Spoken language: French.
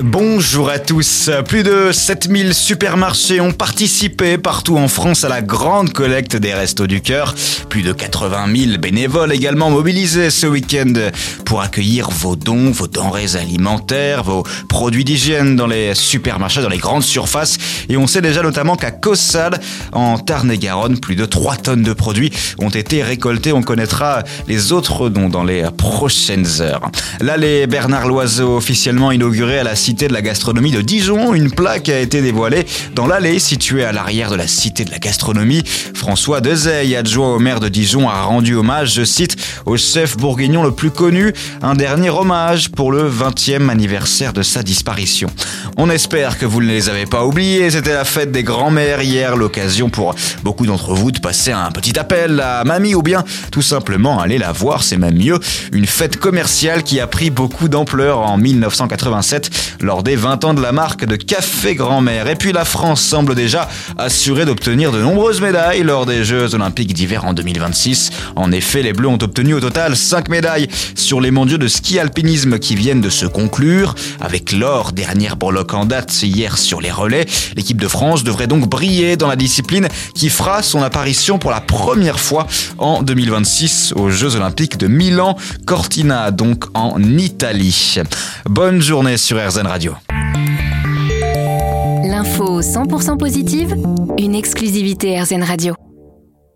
Bonjour à tous. Plus de 7000 supermarchés ont participé partout en France à la grande collecte des Restos du Cœur. Plus de 80 000 bénévoles également mobilisés ce week-end pour accueillir vos dons, vos denrées alimentaires, vos produits d'hygiène dans les supermarchés, dans les grandes surfaces. Et on sait déjà notamment qu'à Cossade, en Tarn-et-Garonne, plus de 3 tonnes de produits ont été récoltés. On connaîtra les autres dons dans les prochaines heures. Les Bernard Loiseau officiellement inaugurés à la cité de la gastronomie de Dijon. Une plaque a été dévoilée dans l'allée située à l'arrière de la cité de la gastronomie. François Dezeille, adjoint au maire de Dijon, a rendu hommage, je cite, au chef bourguignon le plus connu, un dernier hommage pour le 20e anniversaire de sa disparition. On espère que vous ne les avez pas oubliés. C'était la fête des grands-mères hier, l'occasion pour beaucoup d'entre vous de passer un petit appel à mamie ou bien tout simplement aller la voir, c'est même mieux. Une fête commerciale qui a pris beaucoup d'ampleur en 1987 lors des 20 ans de la marque de Café Grand-Mère. Et puis la France semble déjà assurée d'obtenir de nombreuses médailles lors des Jeux Olympiques d'hiver en 2026. En effet, les Bleus ont obtenu au total 5 médailles sur les mondiaux de ski alpinisme qui viennent de se conclure. Avec l'or, dernière breloque en date hier sur les relais, l'équipe de France devrait donc briller dans la discipline qui fera son apparition pour la première fois en 2026 aux Jeux Olympiques de Milan, Cortina donc en Italie. Bonne journée sur RZN L'info 100% positive, une exclusivité RZN Radio.